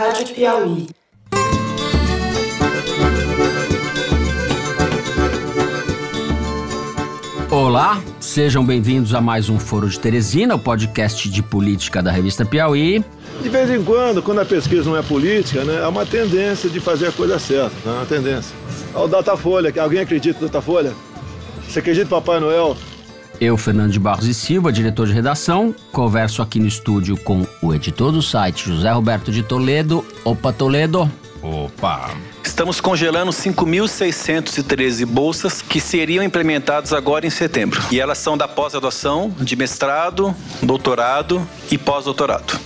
Rádio Piauí. Olá, sejam bem-vindos a mais um Foro de Teresina, o podcast de política da revista Piauí. De vez em quando, quando a pesquisa não é política, né, há uma tendência de fazer a coisa certa, né, uma tendência. Olha o Datafolha, alguém acredita no Datafolha? Você acredita em Papai Noel? Eu, Fernando de Barros e Silva, diretor de redação, converso aqui no estúdio com o editor do site, José Roberto de Toledo. Opa, Toledo. Opa! Estamos congelando 5.613 bolsas que seriam implementadas agora em setembro. E elas são da pós-graduação, de mestrado, doutorado e pós-doutorado.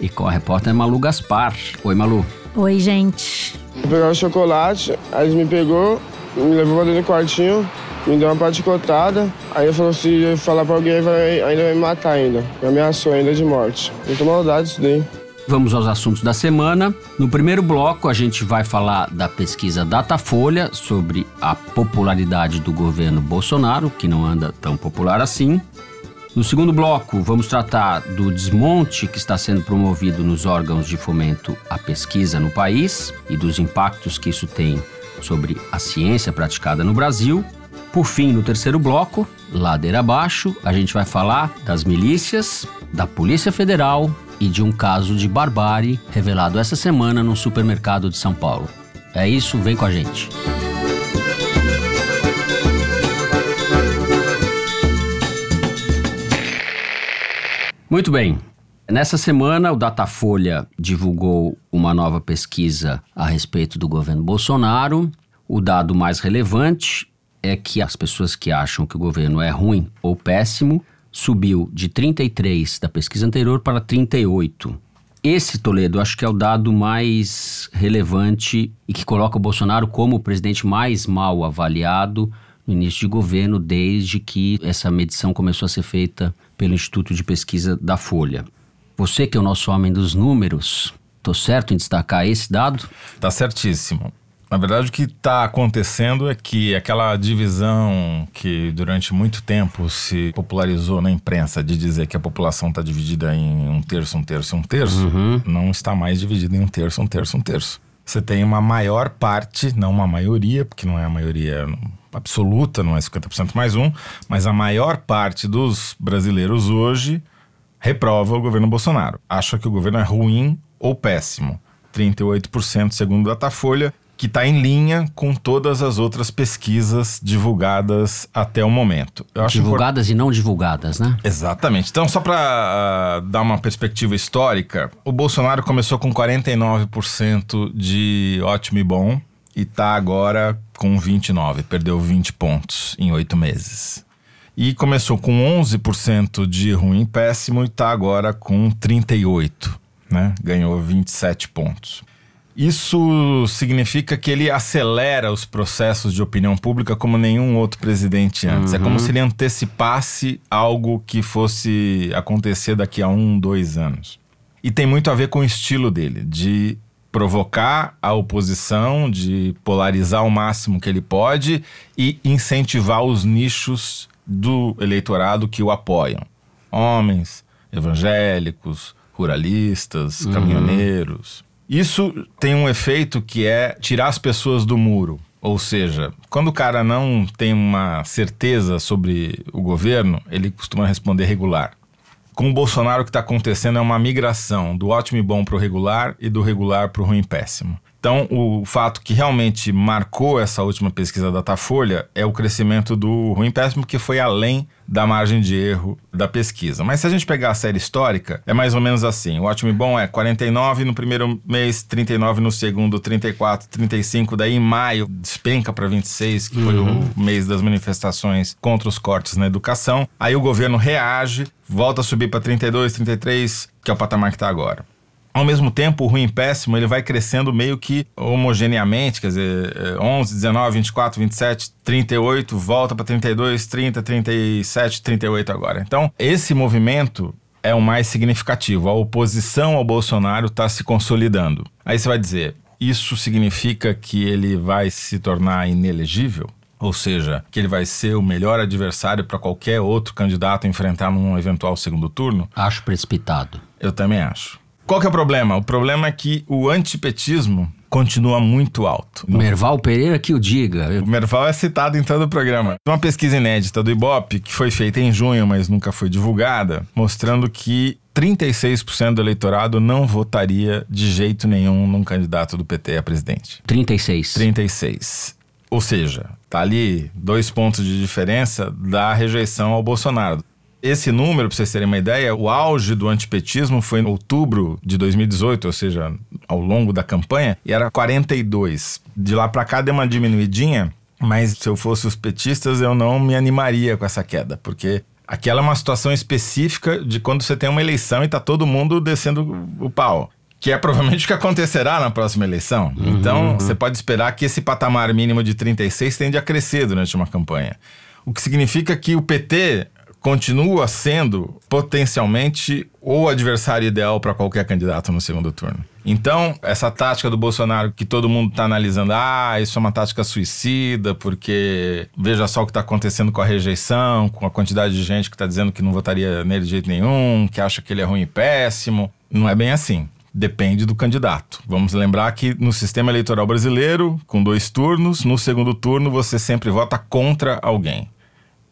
E com a repórter Malu Gaspar. Oi, Malu. Oi, gente. Eu pegar o chocolate, aí ele me pegou, me levou pra dentro do quartinho, me deu uma paticotada. Aí ele falou: se eu falar pra alguém, vai, ainda vai me matar ainda. Me ameaçou ainda de morte. Muito maldade isso daí. Vamos aos assuntos da semana. No primeiro bloco, a gente vai falar da pesquisa Datafolha sobre a popularidade do governo Bolsonaro, que não anda tão popular assim. No segundo bloco, vamos tratar do desmonte que está sendo promovido nos órgãos de fomento à pesquisa no país e dos impactos que isso tem sobre a ciência praticada no Brasil. Por fim, no terceiro bloco, ladeira abaixo, a gente vai falar das milícias, da Polícia Federal e de um caso de barbárie revelado essa semana no supermercado de São Paulo. É isso, vem com a gente. Muito bem. Nessa semana, o Datafolha divulgou uma nova pesquisa a respeito do governo Bolsonaro. O dado mais relevante é que as pessoas que acham que o governo é ruim ou péssimo subiu de 33 da pesquisa anterior para 38. Esse, Toledo, acho que é o dado mais relevante e que coloca o Bolsonaro como o presidente mais mal avaliado no início de governo, desde que essa medição começou a ser feita pelo Instituto de Pesquisa da Folha. Você, que é o nosso homem dos números, estou certo em destacar esse dado? Tá certíssimo. Na verdade, o que está acontecendo é que aquela divisão que durante muito tempo se popularizou na imprensa de dizer que a população está dividida em um terço, um terço, um terço, Uhum. não está mais dividida em um terço, um terço, um terço. Você tem uma maior parte, não uma maioria, porque não é a maioria absoluta, não é 50% mais um, mas a maior parte dos brasileiros hoje reprova o governo Bolsonaro. Acha que o governo é ruim ou péssimo. 38% segundo o Datafolha, que está em linha com todas as outras pesquisas divulgadas até o momento. Divulgadas e não divulgadas, né? Exatamente. Então, só para dar uma perspectiva histórica, o Bolsonaro começou com 49% de ótimo e bom e tá agora com 29, perdeu 20 pontos em oito meses. E começou com 11% de ruim e péssimo e tá agora com 38, né? Ganhou 27 pontos. Isso significa que ele acelera os processos de opinião pública como nenhum outro presidente antes. É como se ele antecipasse algo que fosse acontecer daqui a um, dois anos. E tem muito a ver com o estilo dele, de provocar a oposição, de polarizar o máximo que ele pode e incentivar os nichos do eleitorado que o apoiam. Homens, evangélicos, ruralistas, caminhoneiros. Isso tem um efeito que é tirar as pessoas do muro. Ou seja, quando o cara não tem uma certeza sobre o governo, ele costuma responder regular. Com o Bolsonaro, o que está acontecendo é uma migração do ótimo e bom para o regular e do regular para o ruim e péssimo. Então, o fato que realmente marcou essa última pesquisa da Datafolha é o crescimento do ruim péssimo, que foi além da margem de erro da pesquisa. Mas se a gente pegar a série histórica, é mais ou menos assim. O ótimo e bom é 49 no primeiro mês, 39 no segundo, 34, 35, daí em maio despenca para 26, que foi o mês das manifestações contra os cortes na educação. Aí o governo reage, volta a subir para 32, 33, que é o patamar que está agora. Ao mesmo tempo, o ruim péssimo ele vai crescendo meio que homogeneamente, quer dizer, eh, 11, 19, 24, 27, 38, volta para 32, 30, 37, 38 agora. Então, esse movimento é o mais significativo. A oposição ao Bolsonaro está se consolidando. Aí você vai dizer, isso significa que ele vai se tornar inelegível? Ou seja, que ele vai ser o melhor adversário para qualquer outro candidato enfrentar num eventual segundo turno? Acho precipitado. Eu também acho. Qual que é o problema? O problema é que o antipetismo continua muito alto. Merval Pereira que o diga. O Merval é citado em todo o programa. Uma pesquisa inédita do Ibope, que foi feita em junho, mas nunca foi divulgada, mostrando que 36% do eleitorado não votaria de jeito nenhum num candidato do PT a presidente. 36. 36. Ou seja, tá ali dois pontos de diferença da rejeição ao Bolsonaro. Esse número, para vocês terem uma ideia, o auge do antipetismo foi em outubro de 2018, ou seja, ao longo da campanha, e era 42. De lá para cá deu uma diminuidinha, mas se eu fosse os petistas, eu não me animaria com essa queda, porque aquela é uma situação específica de quando você tem uma eleição e tá todo mundo descendo o pau. Que é provavelmente o que acontecerá na próxima eleição. Uhum, então, uhum. você pode esperar que esse patamar mínimo de 36 tende a crescer durante uma campanha. O que significa que o PT continua sendo potencialmente o adversário ideal para qualquer candidato no segundo turno. Então, essa tática do Bolsonaro que todo mundo está analisando, ah, isso é uma tática suicida, porque veja só o que está acontecendo com a rejeição, com a quantidade de gente que está dizendo que não votaria nele de jeito nenhum, que acha que ele é ruim e péssimo. Não é bem assim. Depende do candidato. Vamos lembrar que no sistema eleitoral brasileiro, com dois turnos, no segundo turno você sempre vota contra alguém.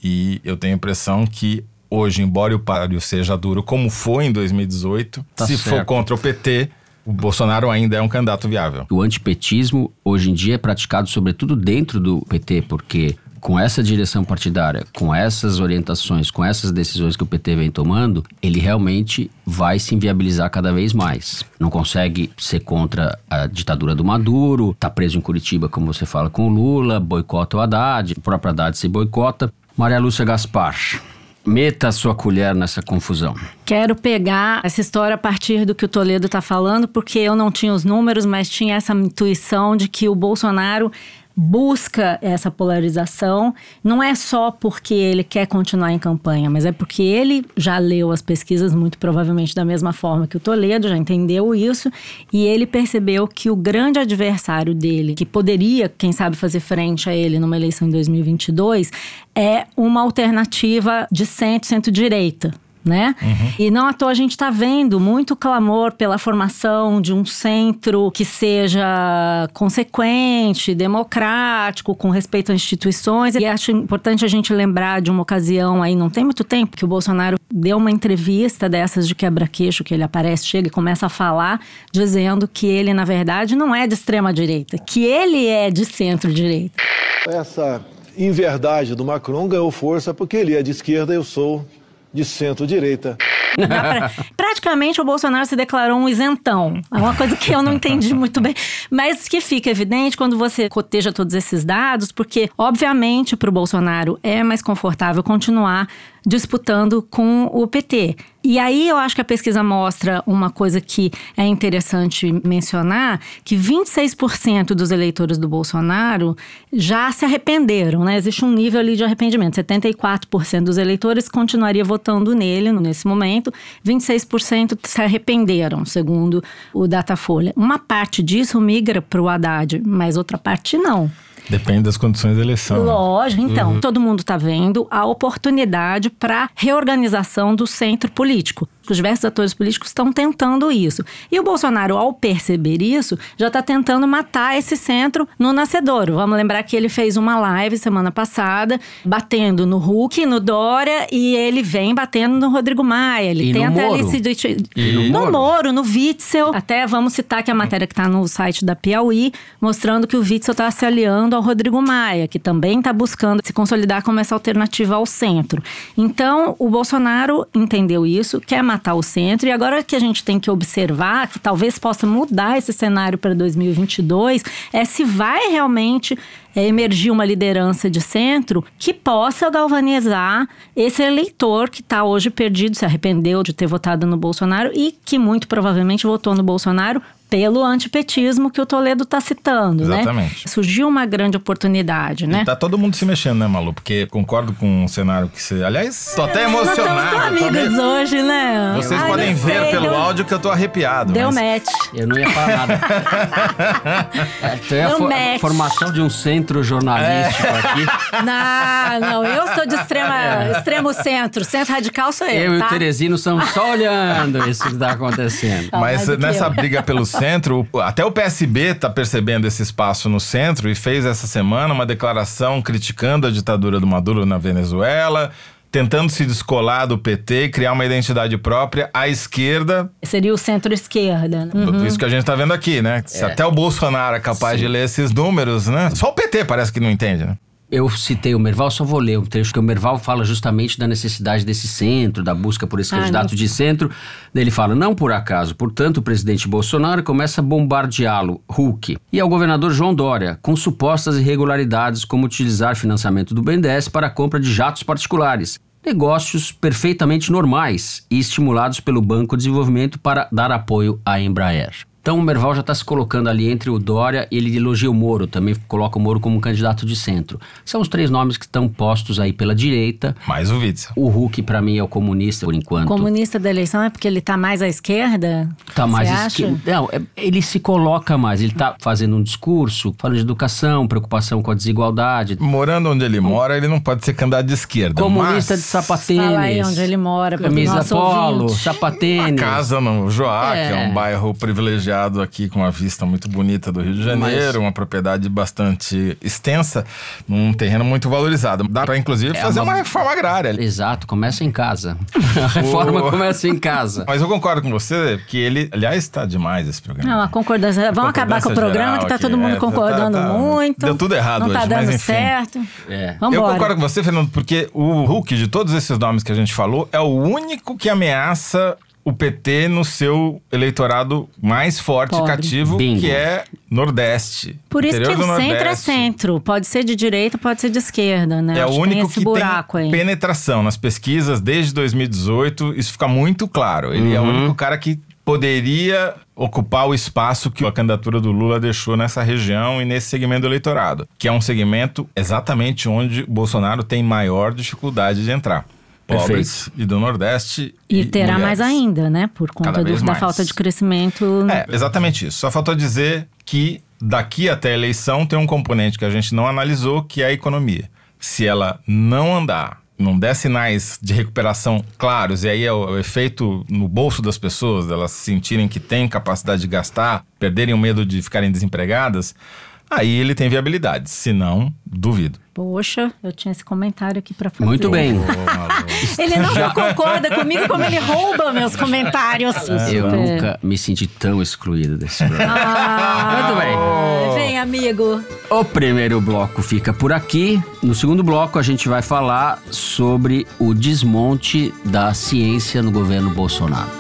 E eu tenho a impressão que hoje, embora o páreo seja duro como foi em 2018, tá se certo. for contra o PT, o Bolsonaro ainda é um candidato viável. O antipetismo hoje em dia é praticado sobretudo dentro do PT, porque com essa direção partidária, com essas orientações, com essas decisões que o PT vem tomando, ele realmente vai se inviabilizar cada vez mais. Não consegue ser contra a ditadura do Maduro, tá preso em Curitiba, como você fala, com o Lula, boicota o Haddad, o próprio Haddad se boicota. Maria Lúcia Gaspar, meta a sua colher nessa confusão. Quero pegar essa história a partir do que o Toledo está falando, porque eu não tinha os números, mas tinha essa intuição de que o Bolsonaro busca essa polarização, não é só porque ele quer continuar em campanha, mas é porque ele já leu as pesquisas, muito provavelmente da mesma forma que o Toledo, já entendeu isso, e ele percebeu que o grande adversário dele, que poderia, quem sabe, fazer frente a ele numa eleição em 2022, é uma alternativa de centro, centro-direita né? Uhum. E não à toa a gente está vendo muito clamor pela formação de um centro que seja consequente, democrático, com respeito às instituições. E acho importante a gente lembrar de uma ocasião aí, não tem muito tempo, que o Bolsonaro deu uma entrevista dessas de quebra-queixo, que ele aparece, chega e começa a falar, dizendo que ele, na verdade, não é de extrema-direita, que ele é de centro-direita. Essa inverdade do Macron ganhou força porque ele é de esquerda e eu sou de centro-direita. Pra... Praticamente o Bolsonaro se declarou um isentão. É uma coisa que eu não entendi muito bem, mas que fica evidente quando você coteja todos esses dados, porque, obviamente, para o Bolsonaro é mais confortável continuar disputando com o PT. E aí eu acho que a pesquisa mostra uma coisa que é interessante mencionar, que 26% dos eleitores do Bolsonaro já se arrependeram, né? Existe um nível ali de arrependimento. 74% dos eleitores continuaria votando nele nesse momento, 26% se arrependeram, segundo o Datafolha. Uma parte disso migra para o Haddad, mas outra parte não. Depende das condições da eleição. Né? Lógico, então, uhum. todo mundo está vendo a oportunidade para reorganização do centro político. Os diversos atores políticos estão tentando isso. E o Bolsonaro, ao perceber isso, já está tentando matar esse centro no nascedouro. Vamos lembrar que ele fez uma live semana passada, batendo no Hulk, no Dória, e ele vem batendo no Rodrigo Maia. Ele e tenta no Moro. ali se. E no, no Moro. Moro, no Witzel. Até vamos citar que a matéria que está no site da Piauí, mostrando que o Witzel está se aliando ao Rodrigo Maia, que também está buscando se consolidar como essa alternativa ao centro. Então, o Bolsonaro entendeu isso, quer matar matar o centro. E agora que a gente tem que observar, que talvez possa mudar esse cenário para 2022, é se vai realmente é, emergir uma liderança de centro que possa galvanizar esse eleitor que está hoje perdido, se arrependeu de ter votado no Bolsonaro e que muito provavelmente votou no Bolsonaro pelo antipetismo que o Toledo está citando, né? Exatamente. né? Surgiu uma grande oportunidade, né? E tá todo mundo se mexendo, né, Malu? Porque concordo com o cenário que você... Aliás, tô até emocionado. Nós estamos amigos hoje, né? Vocês Ai, podem ver sei, pelo deu... áudio que eu tô arrepiado. Deu mas... match. Eu não ia falar nada. é, é a, fo match. formação de um centro jornalístico É. aqui. Não, não, eu sou de extrema, extremo centro. Centro radical sou eu, Eu e tá? o Teresino estamos só olhando isso que está acontecendo. Tá, Mas nessa eu. briga pelo centro, até o PSB tá percebendo esse espaço no centro e fez essa semana uma declaração criticando a ditadura do Maduro na Venezuela, tentando se descolar do PT e criar uma identidade própria à esquerda. Seria o centro-esquerda. né? Uhum. Isso que a gente tá vendo aqui, né? Se até o Bolsonaro é capaz de ler esses números, né? Só o PT parece que não entende, né? Eu citei o Merval, só vou ler um trecho que o Merval fala justamente da necessidade desse centro, da busca por esse Ai, candidato não. de centro. Ele fala: não por acaso, portanto, o presidente Bolsonaro começa a bombardeá-lo, Hulk, e ao governador João Dória, com supostas irregularidades, como utilizar financiamento do BNDES para a compra de jatos particulares. Negócios perfeitamente normais e estimulados pelo Banco de Desenvolvimento para dar apoio à Embraer. Então o Merval já está se colocando ali entre o Dória e ele elogia o Moro, também coloca o Moro como um candidato de centro. São os três nomes que estão postos aí pela direita. Mais o Witzel. O Hulk, para mim, é o comunista por enquanto. Comunista da eleição é porque ele tá mais à esquerda? Tá mais acha? esquerdo. Não, é- ele se coloca mais. Ele tá fazendo um discurso, falando de educação, preocupação com a desigualdade. Morando onde ele mora, ele não pode ser candidato de esquerda. Comunista mas de sapatênis. Fala aí onde ele mora, Camisa nosso polo, sapatênis. Casa no Joá, É. que é um bairro privilegiado aqui com uma vista muito bonita do Rio de Janeiro, Mas- uma propriedade bastante extensa, num terreno muito valorizado. Dá para inclusive É fazer uma- uma... reforma agrária. ali. Exato, começa em casa. A reforma O- começa em casa. Mas eu concordo com você que ele, aliás, está demais esse programa. Não, a concordância. Vamos acabar com o programa que tá todo mundo É, tá- concordando tá- muito. Deu tudo errado Não tá hoje, dando mas enfim. certo. É. Eu concordo com você, Fernando, porque o Hulk, de todos esses nomes que a gente falou, é o único que ameaça o PT no seu eleitorado mais forte e Pobre. cativo, Bingo. que é Nordeste. Por isso que o centro é centro. Pode ser de direita, pode ser de esquerda, né? É Acho o que único tem esse que tem aí. penetração nas pesquisas desde 2018. Isso fica muito claro. Ele é o Uhum. único cara que poderia ocupar o espaço que a candidatura do Lula deixou nessa região e nesse segmento do eleitorado, que é um segmento exatamente onde o Bolsonaro tem maior dificuldade de entrar. Perfeito. Pobres e do Nordeste. E terá mais mulheres. ainda, né? Por conta do- da mais. falta de crescimento. É, exatamente isso. Só faltou dizer que daqui até a eleição tem um componente que a gente não analisou, que é a economia. Se ela não andar, não der sinais de recuperação claros, e aí é o, o efeito no bolso das pessoas, delas sentirem que têm capacidade de gastar, perderem o medo de ficarem desempregadas, aí ele tem viabilidade. Se não, duvido. Poxa, eu tinha esse comentário aqui pra fazer. Muito bem. Ele não concorda comigo, como ele rouba meus comentários. Eu Super. nunca me senti tão excluído desse programa. Ah, Muito bem. Vem, amigo. O primeiro bloco fica por aqui. No segundo bloco, a gente vai falar sobre o desmonte da ciência no governo Bolsonaro.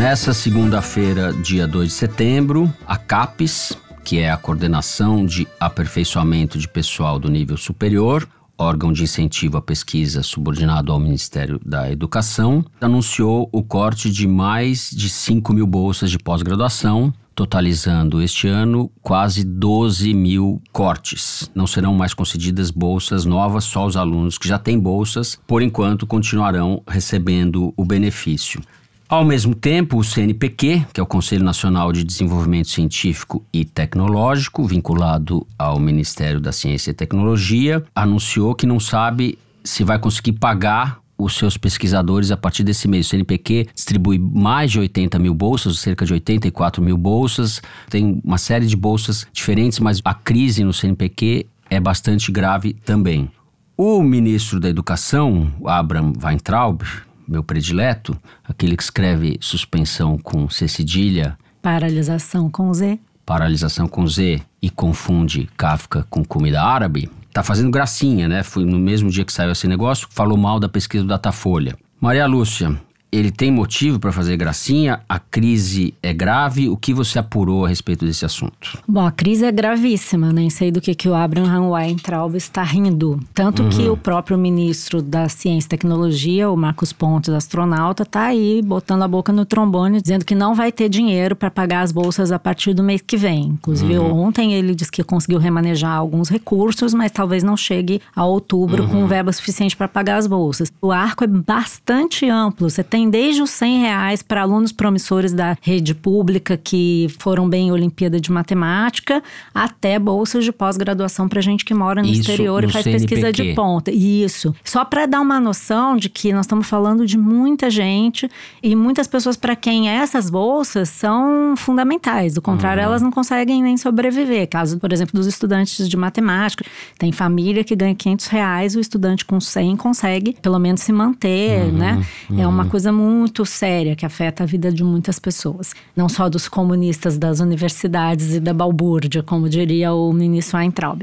Nessa segunda-feira, dia 2 de setembro, a CAPES, que é a Coordenação de Aperfeiçoamento de Pessoal do Nível Superior, órgão de incentivo à pesquisa subordinado ao Ministério da Educação, anunciou o corte de mais de 5 mil bolsas de pós-graduação, totalizando este ano quase 12 mil cortes. Não serão mais concedidas bolsas novas, só os alunos que já têm bolsas, por enquanto, continuarão recebendo o benefício. Ao mesmo tempo, o CNPq, que é o Conselho Nacional de Desenvolvimento Científico e Tecnológico, vinculado ao Ministério da Ciência e Tecnologia, anunciou que não sabe se vai conseguir pagar os seus pesquisadores a partir desse mês. O CNPq distribui mais de 80 mil bolsas, cerca de 84 mil bolsas. Tem uma série de bolsas diferentes, mas a crise no CNPq é bastante grave também. O ministro da Educação, Abraham Weintraub, meu predileto, aquele que escreve suspensão com C cedilha, Paralisação com Z. paralisação com Z e confunde Kafka com comida árabe, tá fazendo gracinha, né? Foi no mesmo dia que saiu esse negócio, falou mal da pesquisa do Datafolha. Maria Lúcia, ele tem motivo para fazer gracinha? A crise é grave? O que você apurou a respeito desse assunto? Bom, a crise é gravíssima, nem sei do que, que o Abraham Weintraub está rindo. Tanto que Uhum. o próprio ministro da Ciência e Tecnologia, o Marcos Pontes, astronauta, está aí botando a boca no trombone, dizendo que não vai ter dinheiro para pagar as bolsas a partir do mês que vem. Inclusive, Uhum. ontem ele disse que conseguiu remanejar alguns recursos, mas talvez não chegue a outubro Uhum. com verba suficiente para pagar as bolsas. O arco é bastante amplo. Você tem tem desde os 100 reais para alunos promissores da rede pública que foram bem em Olimpíada de Matemática, até bolsas de pós-graduação para gente que mora no Isso, exterior no e faz CNPq. pesquisa de ponta. Isso. Só para dar uma noção de que nós estamos falando de muita gente e muitas pessoas para quem essas bolsas são fundamentais. Do contrário, elas não conseguem nem sobreviver. Caso, por exemplo, dos estudantes de matemática. Tem família que ganha 500 reais, o estudante com 100 consegue pelo menos se manter, né? É uma coisa muito séria que afeta a vida de muitas pessoas. Não só dos comunistas das universidades e da balbúrdia, como diria o ministro Weintraub.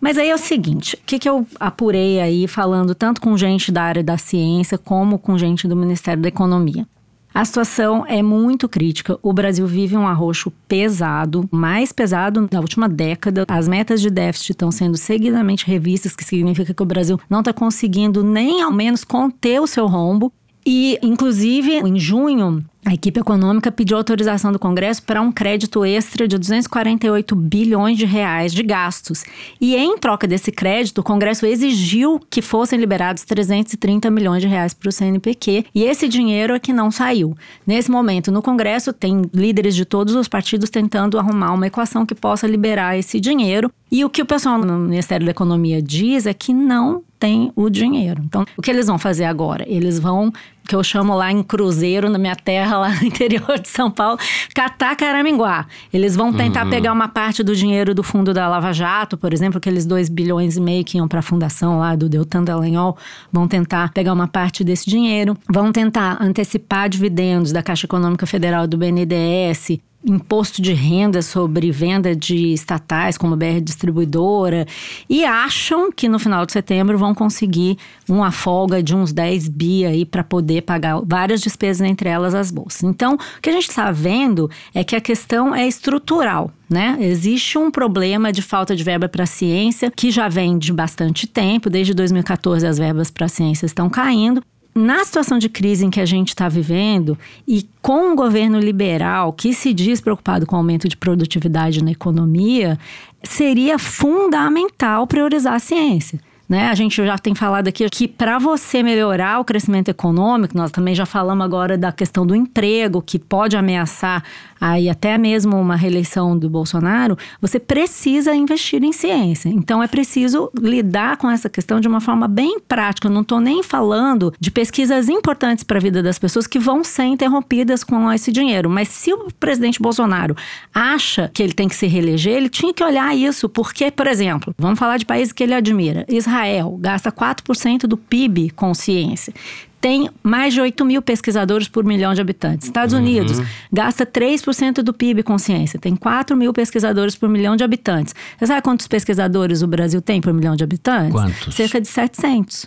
Mas aí é o seguinte, o que, que eu apurei aí falando tanto com gente da área da ciência como com gente do Ministério da Economia? A situação é muito crítica. O Brasil vive um arroxo pesado, mais pesado da última década. As metas de déficit estão sendo seguidamente revistas, que significa que o Brasil não está conseguindo nem ao menos conter o seu rombo. E, inclusive, em junho, a equipe econômica pediu autorização do Congresso para um crédito extra de 248 bilhões de reais de gastos. E em troca desse crédito, o Congresso exigiu que fossem liberados 330 milhões de reais para o CNPq. E esse dinheiro é que não saiu. Nesse momento, no Congresso, tem líderes de todos os partidos tentando arrumar uma equação que possa liberar esse dinheiro. E o que o pessoal no Ministério da Economia diz é que não tem o dinheiro. Então, o que eles vão fazer agora? Eles vão, que eu chamo lá em cruzeiro, na minha terra, lá no interior de São Paulo, catar caraminguá. Eles vão tentar pegar uma parte do dinheiro do fundo da Lava Jato, por exemplo, aqueles 2 bilhões e meio que iam para a fundação lá do Deltan Dallagnol, vão tentar pegar uma parte desse dinheiro, vão tentar antecipar dividendos da Caixa Econômica Federal do BNDES, imposto de renda sobre venda de estatais como BR Distribuidora e acham que no final de setembro vão conseguir uma folga de uns 10 bi aí para poder pagar várias despesas, entre elas as bolsas. Então, o que a gente está vendo é que a questão é estrutural. Né? Existe um problema de falta de verba para a ciência que já vem de bastante tempo. Desde 2014 as verbas para a ciência estão caindo na situação de crise em que a gente está vivendo e com um governo liberal que se diz preocupado com o aumento de produtividade na economia, seria fundamental priorizar a ciência. Né? A gente já tem falado aqui que para você melhorar o crescimento econômico, nós também já falamos agora da questão do emprego, que pode ameaçar aí até mesmo uma reeleição do Bolsonaro, você precisa investir em ciência. Então é preciso lidar com essa questão de uma forma bem prática. Eu não estou nem falando de pesquisas importantes para a vida das pessoas que vão ser interrompidas com esse dinheiro. Mas se o presidente Bolsonaro acha que ele tem que se reeleger, ele tinha que olhar isso, porque, por exemplo, vamos falar de países que ele admira. Israel gasta 4% do PIB com ciência tem mais de 8 mil pesquisadores por milhão de habitantes. Estados Uhum. Unidos gasta 3% do PIB com ciência, tem 4 mil pesquisadores por milhão de habitantes. Você sabe quantos pesquisadores o Brasil tem por milhão de habitantes? Quantos? Cerca de 700.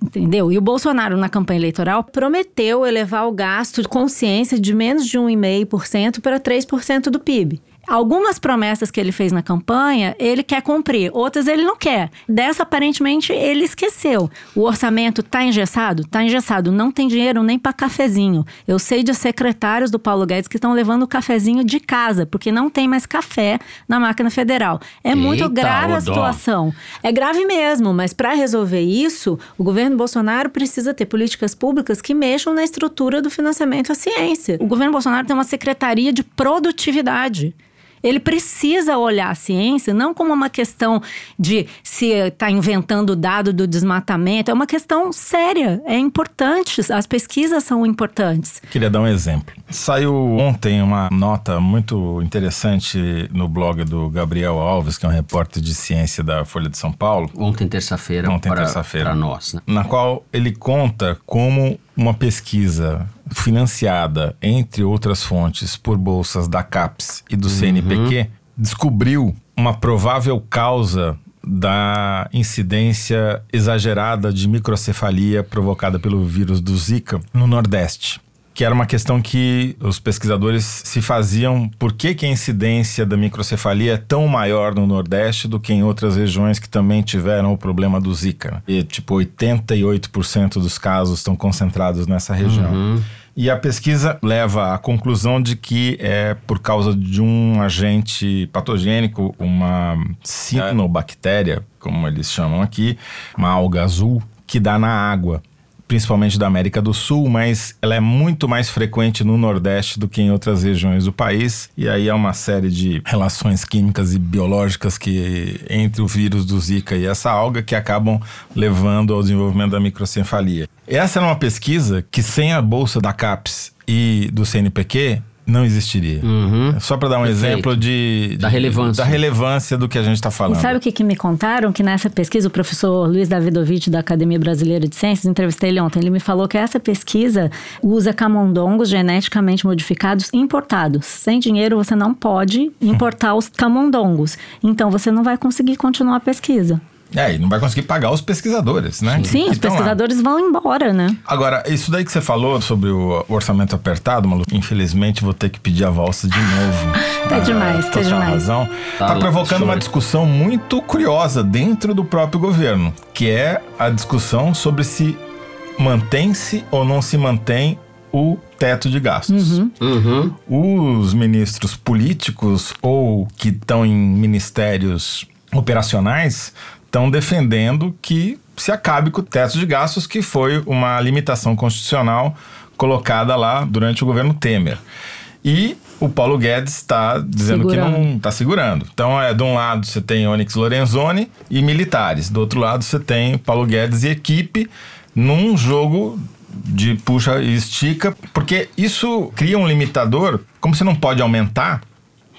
Entendeu? E o Bolsonaro, na campanha eleitoral, prometeu elevar o gasto de consciência de menos de 1,5% para 3% do PIB. Algumas promessas que ele fez na campanha, ele quer cumprir, outras ele não quer. Dessa, aparentemente, ele esqueceu. O orçamento tá engessado? Tá engessado. Não tem dinheiro nem para cafezinho. Eu sei de secretários do Paulo Guedes que estão levando o cafezinho de casa, porque não tem mais café na máquina federal. É muito Eita, grave ô a situação. É grave mesmo, mas para resolver isso, o governo Bolsonaro precisa ter políticas públicas que mexam na estrutura do financiamento à ciência. O governo Bolsonaro tem uma secretaria de produtividade. Ele precisa olhar a ciência não como uma questão de se está inventando dado do desmatamento, é uma questão séria, é importante, as pesquisas são importantes. Queria dar um exemplo. Saiu ontem uma nota muito interessante no blog do Gabriel Alves, que é um repórter de ciência da Folha de São Paulo, Ontem, terça-feira, Ontem, para terça-feira. para nós. Né? na qual ele conta como uma pesquisa financiada, entre outras fontes, por bolsas da CAPES e do CNPq, descobriu uma provável causa da incidência exagerada de microcefalia provocada pelo vírus do Zika no Nordeste. Que era uma questão que os pesquisadores se faziam por que, que a incidência da microcefalia é tão maior no Nordeste do que em outras regiões que também tiveram o problema do Zika. né? E tipo, 88% dos casos estão concentrados nessa região. E a pesquisa leva à conclusão de que é por causa de um agente patogênico, uma cianobactéria, como eles chamam aqui, uma alga azul, que dá na água. Principalmente da América do Sul, mas ela é muito mais frequente no Nordeste do que em outras regiões do país. E aí há uma série de relações químicas e biológicas que entre o vírus do Zika e essa alga que acabam levando ao desenvolvimento da microcefalia. Essa era uma pesquisa que sem a bolsa da CAPES e do CNPq não existiria. Uhum. Só para dar um Perfeito. exemplo de, de- Da relevância. da relevância do que a gente está E falando. sabe o que, que me contaram? Que nessa pesquisa, o professor Luiz Davidovich, da Academia Brasileira de Ciências, entrevistei ele ontem, ele me falou que essa pesquisa usa camundongos geneticamente modificados importados. Sem dinheiro, você não pode importar os camundongos. Então, você não vai conseguir continuar a pesquisa. É, e não vai conseguir pagar os pesquisadores, né? Sim, Que os estão lá. pesquisadores vão embora, né? Agora, isso daí que você falou sobre o orçamento apertado, Malu, infelizmente vou ter que pedir a valsa de novo. Tá Ah, demais, tá total demais. razão. Tá Tá, lá, provocando uma discussão muito curiosa dentro do próprio governo, que é a discussão sobre se mantém-se ou não se mantém o teto de gastos. Uhum. Os ministros políticos ou que estão em ministérios operacionais estão defendendo que se acabe com o teto de gastos, que foi uma limitação constitucional colocada lá durante o governo Temer. E o Paulo Guedes está dizendo que Segurando. não está segurando. Então, é, de um lado você tem Onyx Lorenzoni e militares, do outro lado você tem Paulo Guedes e equipe num jogo de puxa e estica, porque isso cria um limitador, como você não pode aumentar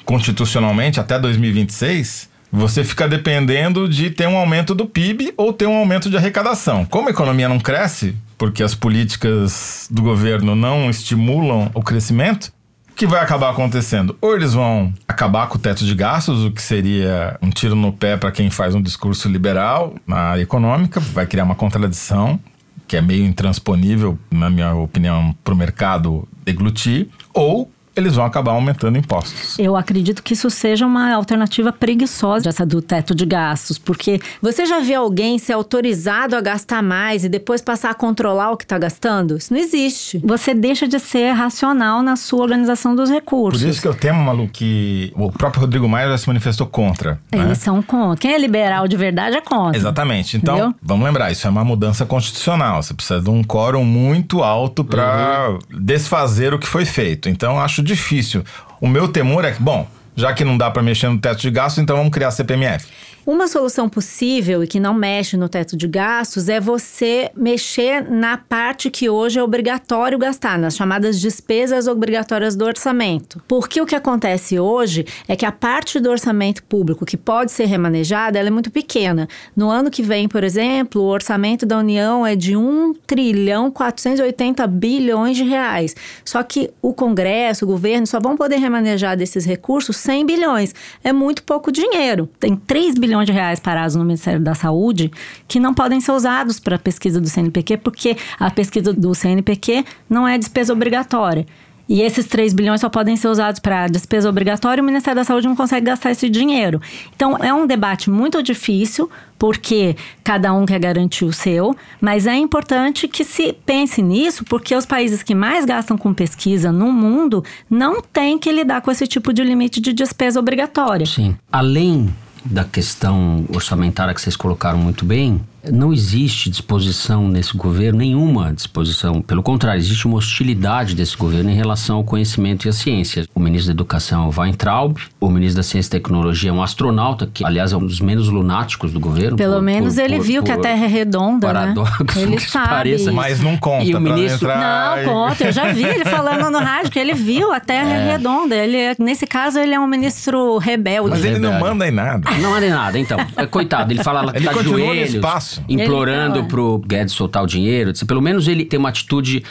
constitucionalmente até 2026, você fica dependendo de ter um aumento do PIB ou ter um aumento de arrecadação. Como a economia não cresce, porque as políticas do governo não estimulam o crescimento, o que vai acabar acontecendo? Ou eles vão acabar com o teto de gastos, o que seria um tiro no pé para quem faz um discurso liberal na área econômica, vai criar uma contradição que é meio intransponível, na minha opinião, para o mercado deglutir, ou eles vão acabar aumentando impostos. Eu acredito que isso seja uma alternativa preguiçosa, essa do teto de gastos, porque Você já viu alguém ser autorizado a gastar mais e depois passar a controlar o que está gastando? Isso não existe. você deixa de ser racional na sua organização dos Por recursos. isso que eu temo, Malu, que o próprio Rodrigo Maia já se manifestou contra. né? Eles são contra. Quem é liberal de verdade é contra. Exatamente. Então, Entendeu? vamos lembrar, isso é uma mudança constitucional. Você precisa de um quórum muito alto para desfazer o que foi feito. Então, acho difícil. O meu temor é que, bom, já que não dá para mexer no teto de gastos, então vamos criar CPMF. Uma solução possível e que não mexe no teto de gastos é você mexer na parte que hoje é obrigatório gastar, nas chamadas despesas obrigatórias do orçamento. Porque o que acontece hoje é que a parte do orçamento público que pode ser remanejada, ela é muito pequena. No ano que vem, por exemplo, o orçamento da União é de 1 trilhão 480 bilhões de reais. Só que o Congresso, o governo só vão poder remanejar desses recursos 100 bilhões. É muito pouco dinheiro. Tem 3 bilhões de reais parados no Ministério da Saúde que não podem ser usados para a pesquisa do CNPq, porque a pesquisa do CNPq não é despesa obrigatória. E esses 3 bilhões só podem ser usados para despesa obrigatória e o Ministério da Saúde não consegue gastar esse dinheiro. Então, é um debate muito difícil, porque cada um quer garantir o seu, mas é importante que se pense nisso, porque os países que mais gastam com pesquisa no mundo não têm que lidar com esse tipo de limite de despesa obrigatória. Sim. Além da questão orçamentária que vocês colocaram muito bem, não existe disposição nesse governo, nenhuma disposição. Pelo contrário, existe uma hostilidade desse governo em relação ao conhecimento e à ciência. O ministro da Educação é o Weintraub, o ministro da Ciência e Tecnologia é um astronauta, que aliás é um dos menos lunáticos do governo. Pelo por- menos por- ele por- viu que a Terra é redonda, paradoxo né? Ele que sabe. pareça. Mas não conta E o ministro- entrar. Não, conta. Eu já vi ele falando no rádio que ele viu a Terra é. redonda. Ele, é- nesse caso, ele é um ministro rebelde. Mas ele não Verdade. manda em nada. Não manda em nada, então. É, Coitado, ele fala lá que Ele tá de continua no joelhos, espaço. implorando tá pro Guedes soltar o dinheiro. Pelo menos ele tem uma atitude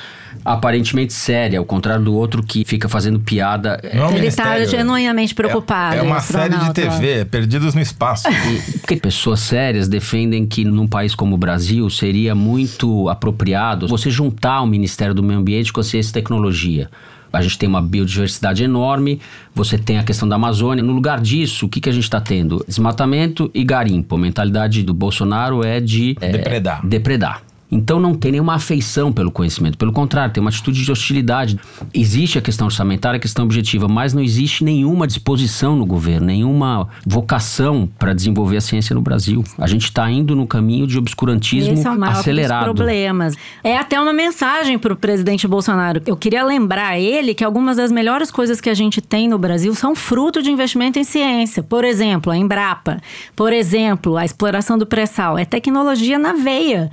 aparentemente séria, ao contrário do outro que fica fazendo piada. É, Não é Ele está genuinamente preocupado. É, é uma o série de. TV, Perdidos no Espaço. E- Porque pessoas sérias defendem que num país como o Brasil seria muito apropriado você juntar o Ministério do Meio Ambiente com a ciência e tecnologia. A gente tem uma biodiversidade enorme, você tem a questão da Amazônia. No lugar disso, o que, que a gente está tendo? Desmatamento e garimpo. A mentalidade do Bolsonaro é de é, Depredar. depredar. Então não tem nenhuma afeição pelo conhecimento, pelo contrário, tem uma atitude de hostilidade. Existe a questão orçamentária, a questão objetiva, mas não existe nenhuma disposição no governo, nenhuma vocação para desenvolver a ciência no Brasil. A gente está indo no caminho de obscurantismo Esse é o acelerado. Dos problemas. É até uma mensagem para o presidente Bolsonaro. Eu queria lembrar a ele que algumas das melhores coisas que a gente tem no Brasil são fruto de investimento em ciência. Por exemplo, a Embrapa. Por exemplo, a exploração do pré-sal. É tecnologia na veia.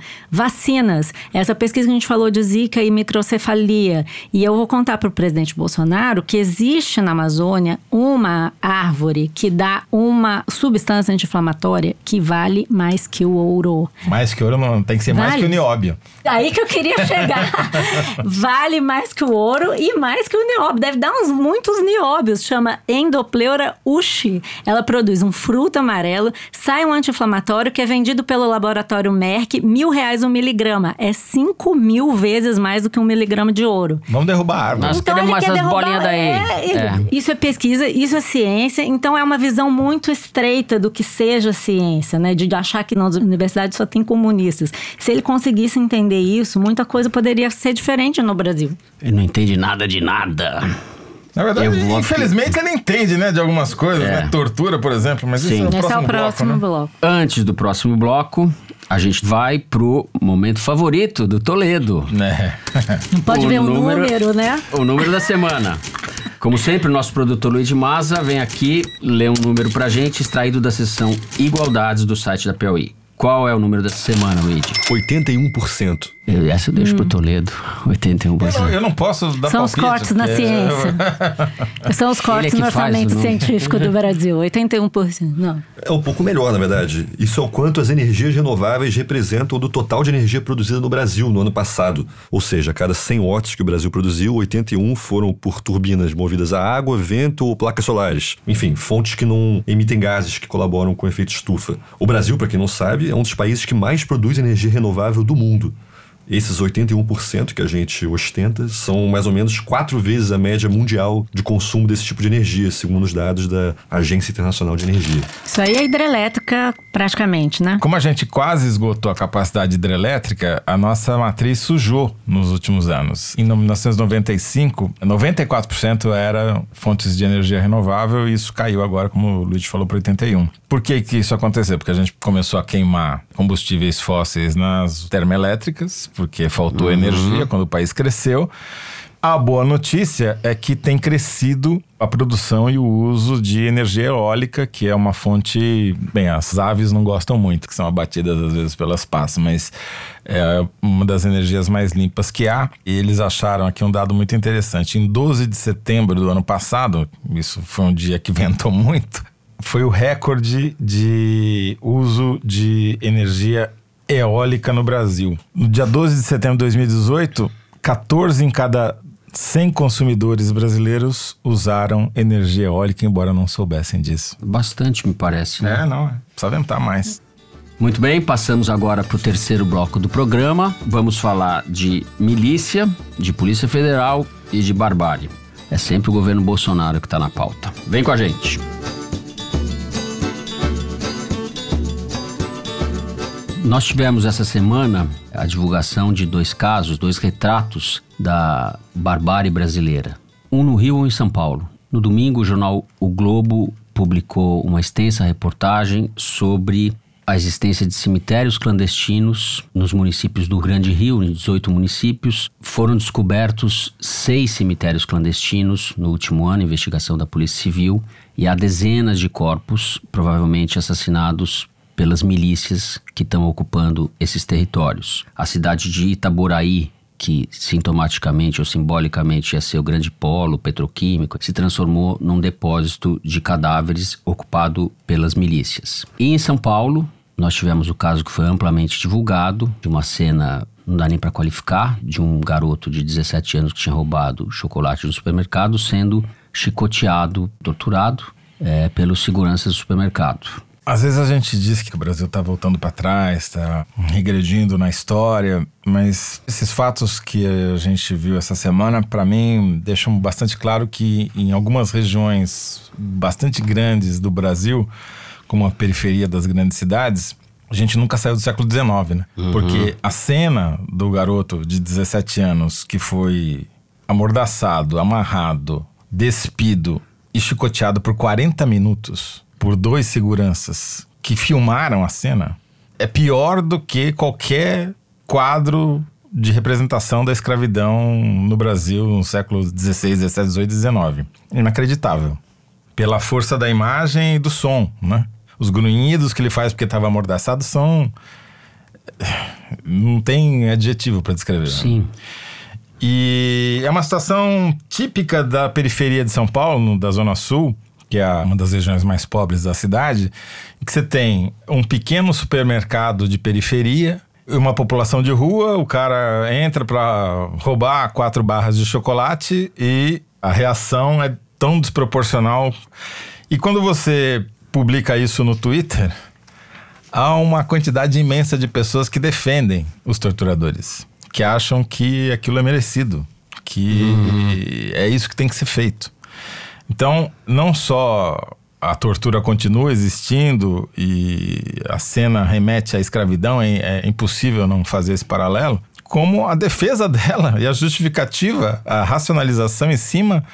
Vacinas. Essa pesquisa que a gente falou de zika e microcefalia. E eu vou contar para o presidente Bolsonaro que existe na Amazônia uma árvore que dá uma substância anti-inflamatória que vale mais que o ouro. Mais que ouro não, tem que ser vale. mais que o nióbio. Aí que eu queria chegar. vale mais que o ouro e mais que o nióbio. Deve dar uns muitos nióbios. Chama Endopleura ushi. Ela produz um fruto amarelo, sai um anti-inflamatório que é vendido pelo laboratório Merck, mil reais um miligrama. É cinco mil vezes mais do que um miligrama de ouro. Vamos derrubar a árvore. Nós então, queremos essas derrubar, bolinhas daí. É, é. Isso é pesquisa, isso é ciência. Então é uma visão muito estreita do que seja ciência, né? De achar que nas universidades só tem comunistas. Se ele conseguisse entender isso, muita coisa poderia ser diferente no Brasil. Ele não entende nada de nada. Na verdade, infelizmente ele entende, né, de algumas coisas, é. né? Tortura, por exemplo, mas Sim. isso é o próximo, é o próximo bloco, né? bloco. Antes do próximo bloco, a gente vai pro momento favorito do Toledo. É. Não pode o ver o número, número, né? O número da semana. Como sempre, o nosso produtor Luiz de Maza vem aqui ler um número pra gente, extraído da seção Igualdades do site da Piauí. Qual é o número dessa semana, Luigi? 81%. Eu, essa eu deixo hum. pro Toledo, 81%. Eu, eu não posso dar São os cortes na ciência. São os cortes é no orçamento científico do Brasil, 81%. Não. É um pouco melhor, na verdade. Isso é o quanto as energias renováveis representam do total de energia produzida no Brasil no ano passado. Ou seja, a cada 100 watts que o Brasil produziu, 81 foram por turbinas movidas a água, vento ou placas solares. Enfim, fontes que não emitem gases que colaboram com o efeito estufa. O Brasil, para quem não sabe, é um dos países que mais produz energia renovável do mundo. Esses 81% que a gente ostenta são mais ou menos quatro vezes a média mundial de consumo desse tipo de energia, segundo os dados da Agência Internacional de Energia. Isso aí é hidrelétrica praticamente, né? Como a gente quase esgotou a capacidade hidrelétrica, a nossa matriz sujou nos últimos anos. Em 1995, 94% era fontes de energia renovável e isso caiu agora, como o Luiz falou, para 81%. Por que, que isso aconteceu? Porque a gente começou a queimar combustíveis fósseis nas termoelétricas, porque faltou uhum. energia quando o país cresceu. A boa notícia é que tem crescido a produção e o uso de energia eólica, que é uma fonte. Bem, as aves não gostam muito, que são abatidas às vezes pelas passas, mas é uma das energias mais limpas que há. E eles acharam aqui um dado muito interessante. Em 12 de setembro do ano passado, isso foi um dia que ventou muito, foi o recorde de uso de energia eólica no Brasil. No dia 12 de setembro de 2018, 14 em cada 100 consumidores brasileiros usaram energia eólica, embora não soubessem disso. Bastante, me parece. Né? É, não, precisa ventar mais. Muito bem, passamos agora para o terceiro bloco do programa. Vamos falar de milícia, de Polícia Federal e de barbárie. É sempre o governo Bolsonaro que está na pauta. Vem com a gente. Nós tivemos essa semana a divulgação de dois casos, dois retratos da barbárie brasileira. Um no Rio e um em São Paulo. No domingo, o jornal O Globo publicou uma extensa reportagem sobre a existência de cemitérios clandestinos nos municípios do Grande Rio, em 18 municípios. Foram descobertos seis cemitérios clandestinos no último ano, investigação da Polícia Civil, e há dezenas de corpos, provavelmente assassinados pelas milícias que estão ocupando esses territórios. A cidade de Itaboraí, que sintomaticamente ou simbolicamente ia ser o grande polo petroquímico, se transformou num depósito de cadáveres ocupado pelas milícias. E em São Paulo, nós tivemos o caso que foi amplamente divulgado de uma cena não dá nem para qualificar, de um garoto de 17 anos que tinha roubado chocolate no supermercado, sendo chicoteado, torturado é, pelos seguranças do supermercado. Às vezes a gente diz que o Brasil está voltando para trás, está regredindo na história, mas esses fatos que a gente viu essa semana, para mim, deixam bastante claro que em algumas regiões bastante grandes do Brasil, como a periferia das grandes cidades, a gente nunca saiu do século XIX, né? Uhum. Porque a cena do garoto de 17 anos que foi amordaçado, amarrado, despido e chicoteado por 40 minutos por dois seguranças que filmaram a cena é pior do que qualquer quadro de representação da escravidão no Brasil no século XVI, XVII, XVIII, XIX. Inacreditável. Pela força da imagem e do som, né? Os grunhidos que ele faz porque estava amordaçado são. Não tem adjetivo para descrever. né? Sim. E é uma situação típica da periferia de São Paulo, da Zona Sul, que é uma das regiões mais pobres da cidade, que você tem um pequeno supermercado de periferia, uma população de rua, o cara entra para roubar quatro barras de chocolate e a reação é tão desproporcional. E quando você publica isso no Twitter, há uma quantidade imensa de pessoas que defendem os torturadores, que acham que aquilo é merecido, que é isso que tem que ser feito. Então, não só a tortura continua existindo e a cena remete à escravidão, é, é impossível não fazer esse paralelo, como a defesa dela e a justificativa, a racionalização em cima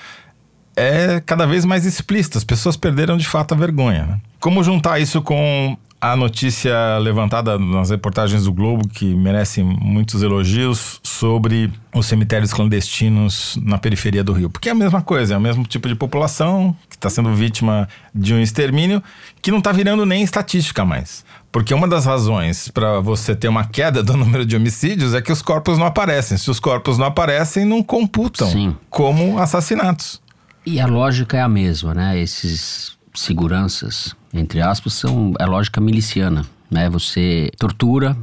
é cada vez mais explícita. As pessoas perderam de fato a vergonha. né? Como juntar isso com a notícia levantada nas reportagens do Globo, que merece muitos elogios, sobre os cemitérios clandestinos na periferia do Rio? Porque é a mesma coisa, é o mesmo tipo de população que está sendo vítima de um extermínio que não está virando nem estatística mais. Porque uma das razões para você ter uma queda do número de homicídios é que os corpos não aparecem. Se os corpos não aparecem, não computam Sim. como assassinatos. E a lógica é a mesma, né? Esses seguranças, entre aspas, são a lógica miliciana, né? Você tortura,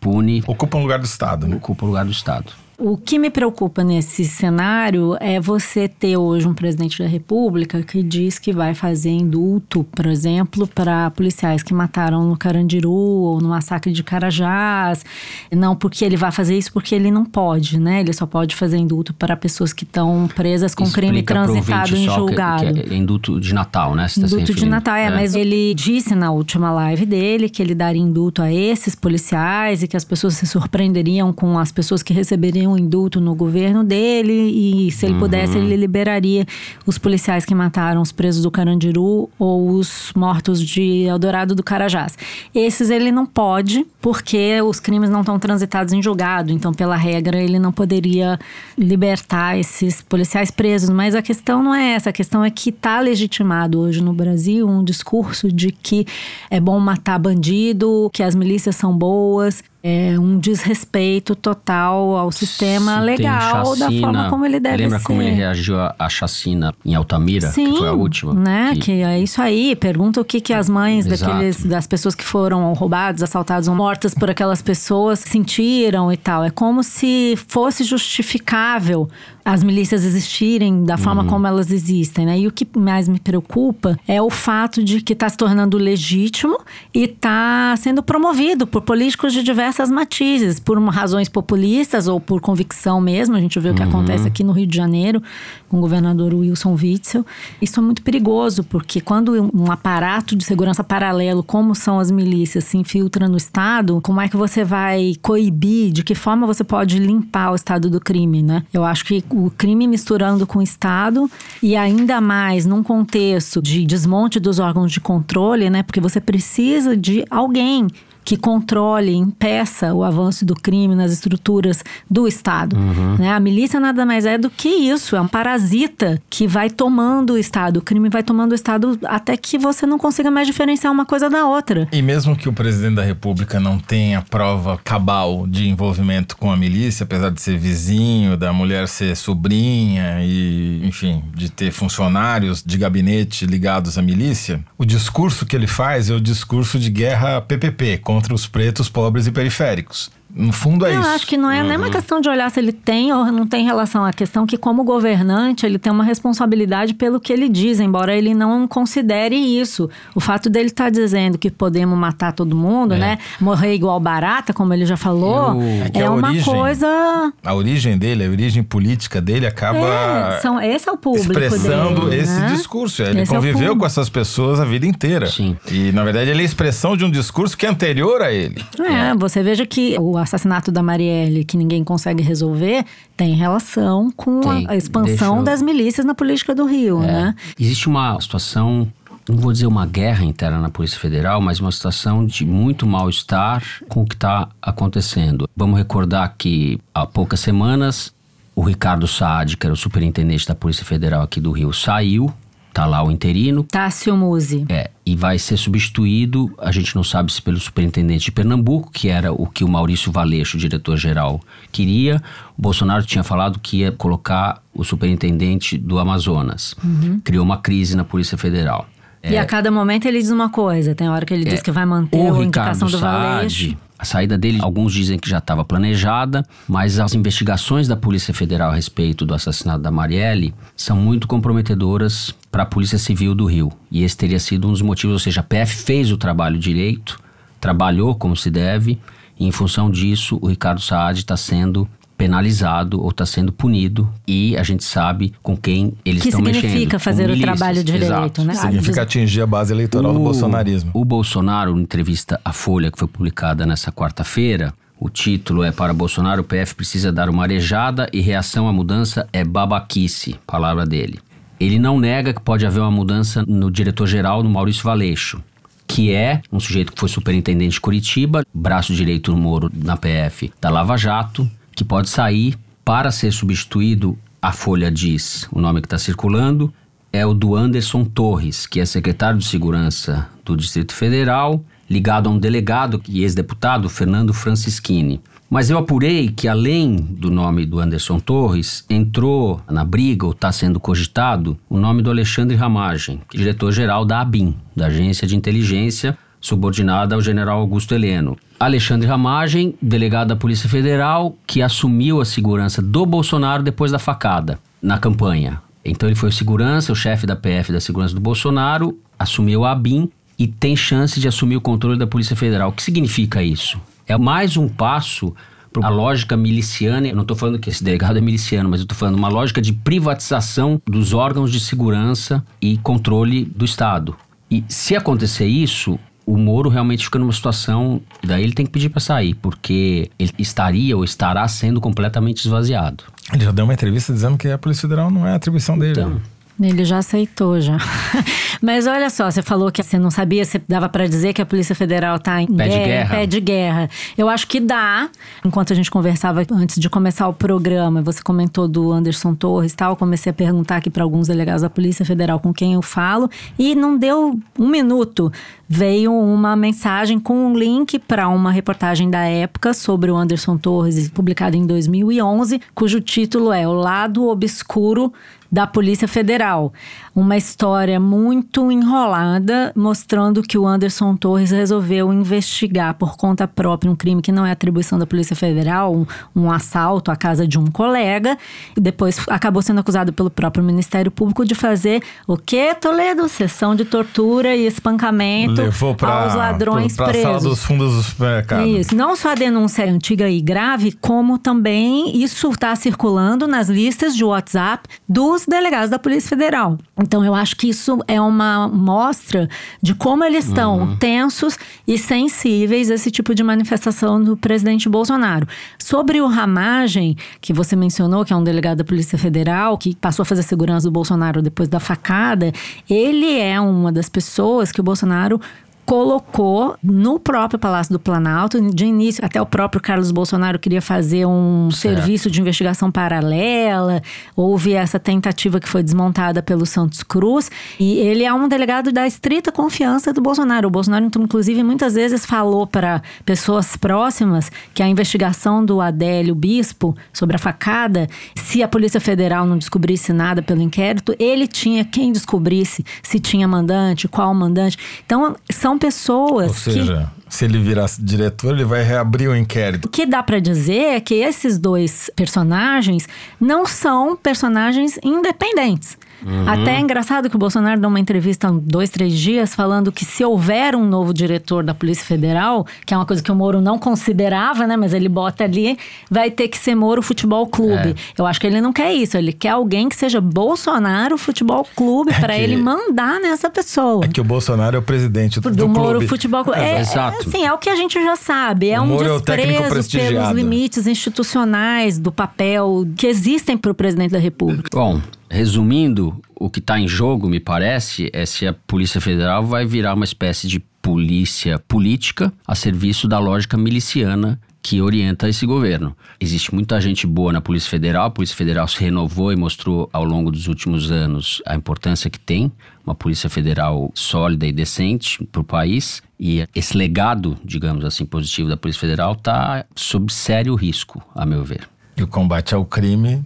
pune, Ocupa um lugar do Estado, né? ocupa o lugar do Estado. O que me preocupa nesse cenário é você ter hoje um presidente da República que diz que vai fazer indulto, por exemplo, para policiais que mataram no Carandiru ou no massacre de Carajás. Não porque ele vai fazer isso, porque ele não pode, né? Ele só pode fazer indulto para pessoas que estão presas com crime Explica pro transitado em que- julgado. Que, é indulto de Natal, né? Você tá Indulto de referindo. Natal, é, mas ele disse na última live dele que ele daria indulto a esses policiais e que as pessoas se surpreenderiam com as pessoas que receberiam indulto no governo dele e se ele pudesse ele liberaria os policiais que mataram os presos do Carandiru ou os mortos de Eldorado do Carajás. Esses ele não pode porque os crimes não estão transitados em julgado, então pela regra ele não poderia libertar esses policiais presos, mas a questão não é essa, a questão é que está legitimado hoje no Brasil um discurso de que é bom matar bandido, que as milícias são boas, é um desrespeito total ao sistema legal da chacina, forma como ele deve Lembra ser. como ele reagiu à, à chacina em Altamira, Sim, que foi a última? né? Que- Que... é isso aí. Pergunta o que, que as mães Exato. daqueles, das pessoas que foram roubadas, assaltadas ou mortas por aquelas pessoas sentiram e tal. É como se fosse justificável as milícias existirem da forma Uhum. como elas existem, né? E o que mais me preocupa é o fato de que está se tornando legítimo e está sendo promovido por políticos de diversas matizes, por razões populistas ou por convicção mesmo. A gente vê o que Uhum. acontece aqui no Rio de Janeiro com o governador Wilson Witzel. Isso é muito perigoso, porque quando um aparato de segurança paralelo, como são as milícias, se infiltra no Estado, como é que você vai coibir? De que forma você pode limpar o Estado do crime, né? Eu acho que o crime misturando com o Estado e ainda mais num contexto de desmonte dos órgãos de controle, né? Porque você precisa de alguém que controle, impeça o avanço do crime nas estruturas do Estado. Né? A milícia nada mais é do que isso, é um parasita que vai tomando o Estado. O crime vai tomando o Estado até que você não consiga mais diferenciar uma coisa da outra. E mesmo que o presidente da República não tenha prova cabal de envolvimento com a milícia, apesar de ser vizinho, da mulher ser sobrinha e, enfim, de ter funcionários de gabinete ligados à milícia, o discurso que ele faz é o discurso de guerra PPP contra os pretos, pobres e periféricos. No fundo é eu isso. acho que não é nem uma questão de olhar se ele tem ou não tem relação. A questão é que, como governante, ele tem uma responsabilidade pelo que ele diz, embora ele não considere isso. O fato dele estar tá dizendo que podemos matar todo mundo, É. né? Morrer igual barata, como ele já falou, Eu- É é a uma origem- coisa. A origem dele, a origem política dele acaba É, são, esse é o público expressando dele, esse né? discurso. Ele Esse é conviveu público. com essas pessoas a vida inteira. Sim. E, na verdade, ele é a expressão de um discurso que é anterior a ele. É, você veja que o assassinato da Marielle, que ninguém consegue resolver, tem relação com a- Tem. a expansão eu- das milícias na política do Rio, né? Existe uma situação, não vou dizer uma guerra interna na Polícia Federal, mas uma situação de muito mal-estar com o que está acontecendo. Vamos recordar que há poucas semanas o Ricardo Saad, que era o superintendente da Polícia Federal aqui do Rio, saiu, tá lá o interino. Tássio Musi. É, e vai ser substituído, a gente não sabe se pelo superintendente de Pernambuco, que era o que o Maurício Valeixo, diretor-geral, queria. O Bolsonaro tinha falado que ia colocar o superintendente do Amazonas. Criou uma crise na Polícia Federal. E a cada momento ele diz uma coisa. Tem hora que ele diz que vai manter a indicação do Valeixo. a saída dele, alguns dizem que já estava planejada, mas as investigações da Polícia Federal a respeito do assassinato da Marielle são muito comprometedoras para a Polícia Civil do Rio. E esse teria sido um dos motivos, ou seja, a PF fez o trabalho direito, trabalhou como se deve, e em função disso, o Ricardo Saad está sendo penalizado ou está sendo punido e a gente sabe com quem eles Que estão mexendo. significa com fazer o milícias. trabalho direito, Exato. né? Significa atingir a base eleitoral do bolsonarismo. O Bolsonaro, em entrevista à Folha, que foi publicada nessa quarta-feira, o título é Para Bolsonaro, o PF precisa dar uma arejada e reação à mudança é babaquice, palavra dele. Ele não nega que pode haver uma mudança no diretor-geral, no Maurício Valeixo, que é um sujeito que foi superintendente de Curitiba, braço direito no Moro na PF da Lava Jato, que pode sair para ser substituído, a Folha diz, o nome que está circulando, é o do Anderson Torres, que é secretário de Segurança do Distrito Federal, ligado a um delegado e ex-deputado, Fernando Francischini. Mas eu apurei que, além do nome do Anderson Torres, entrou na briga, ou está sendo cogitado, o nome do Alexandre Ramagem, diretor-geral da ABIN, da Agência de Inteligência, subordinada ao general Augusto Heleno. Alexandre Ramagem, delegado da Polícia Federal, que assumiu a segurança do Bolsonaro depois da facada na campanha. Então ele foi o segurança, o chefe da PF da segurança do Bolsonaro, assumiu a ABIN e tem chance de assumir o controle da Polícia Federal. O que significa isso? É mais um passo para a lógica miliciana. Eu não estou falando que esse delegado é miliciano, mas eu estou falando uma lógica de privatização dos órgãos de segurança e controle do Estado. E se acontecer isso, o Moro realmente fica numa situação. Daí ele tem que pedir para sair, porque ele estaria ou estará sendo completamente esvaziado. Ele já deu uma entrevista dizendo que a Polícia Federal não é atribuição dele. Então, Ele já aceitou, já. Mas olha só, você falou que você não sabia se dava para dizer que a Polícia Federal está em Pé de guerra, guerra. pé de guerra. Eu acho que dá. Enquanto a gente conversava antes de começar o programa, você comentou do Anderson Torres e tal, comecei a perguntar aqui para alguns delegados da Polícia Federal com quem eu falo e não deu um minuto. Veio uma mensagem com um link para uma reportagem da época sobre o Anderson Torres, publicada em 2011, cujo título é O Lado Obscuro da Polícia Federal. Uma história muito enrolada, mostrando que o Anderson Torres resolveu investigar por conta própria um crime que não é atribuição da Polícia Federal, um, um assalto à casa de um colega, e depois acabou sendo acusado pelo próprio Ministério Público de fazer o que, Toledo? Sessão de tortura e espancamento Levou para aos ladrões pra sala presos. dos fundos do supermercado. Isso. Não só a denúncia é antiga e grave, como também isso está circulando nas listas de WhatsApp dos delegados da Polícia Federal. Então, eu acho que isso é uma mostra de como eles estão tensos e sensíveis a esse tipo de manifestação do presidente Bolsonaro. Sobre o Ramagem, que você mencionou, que é um delegado da Polícia Federal, que passou a fazer segurança do Bolsonaro depois da facada, ele é uma das pessoas que o Bolsonaro colocou no próprio Palácio do Planalto. De início, até o próprio Carlos Bolsonaro queria fazer um Certo. serviço de investigação paralela. Houve essa tentativa que foi desmontada pelo Santos Cruz. E ele é um delegado da estrita confiança do Bolsonaro. O Bolsonaro, inclusive, muitas vezes falou para pessoas próximas que a investigação do Adélio Bispo sobre a facada, se a Polícia Federal não descobrisse nada pelo inquérito, ele tinha quem descobrisse se tinha mandante, qual mandante. Então, são pessoas Ou seja, Se ele virar diretor, ele vai reabrir o inquérito. O que dá para dizer é que esses dois personagens não são personagens independentes. Uhum. Até é engraçado que o Bolsonaro deu uma entrevista há dois, três dias falando que se houver um novo diretor da Polícia Federal, que é uma coisa que o Moro não considerava, né? Mas ele bota ali, vai ter que ser Moro Futebol Clube. É. Eu acho que ele não quer isso. Ele quer alguém que seja Bolsonaro Futebol Clube é para ele mandar nessa pessoa. É que o Bolsonaro é o presidente do, do Moro clube. Futebol Clube. É, é, exato. Assim, é o que a gente já sabe. É o um Moro desprezo é pelos limites institucionais do papel que existem para o presidente da República. Bom, Resumindo, o que está em jogo, me parece, é se a Polícia Federal vai virar uma espécie de polícia política a serviço da lógica miliciana que orienta esse governo. Existe muita gente boa na Polícia Federal, a Polícia Federal se renovou e mostrou ao longo dos últimos anos a importância que tem uma Polícia Federal sólida e decente para o país. E esse legado, digamos assim, positivo da Polícia Federal está sob sério risco, a meu ver. E o combate ao crime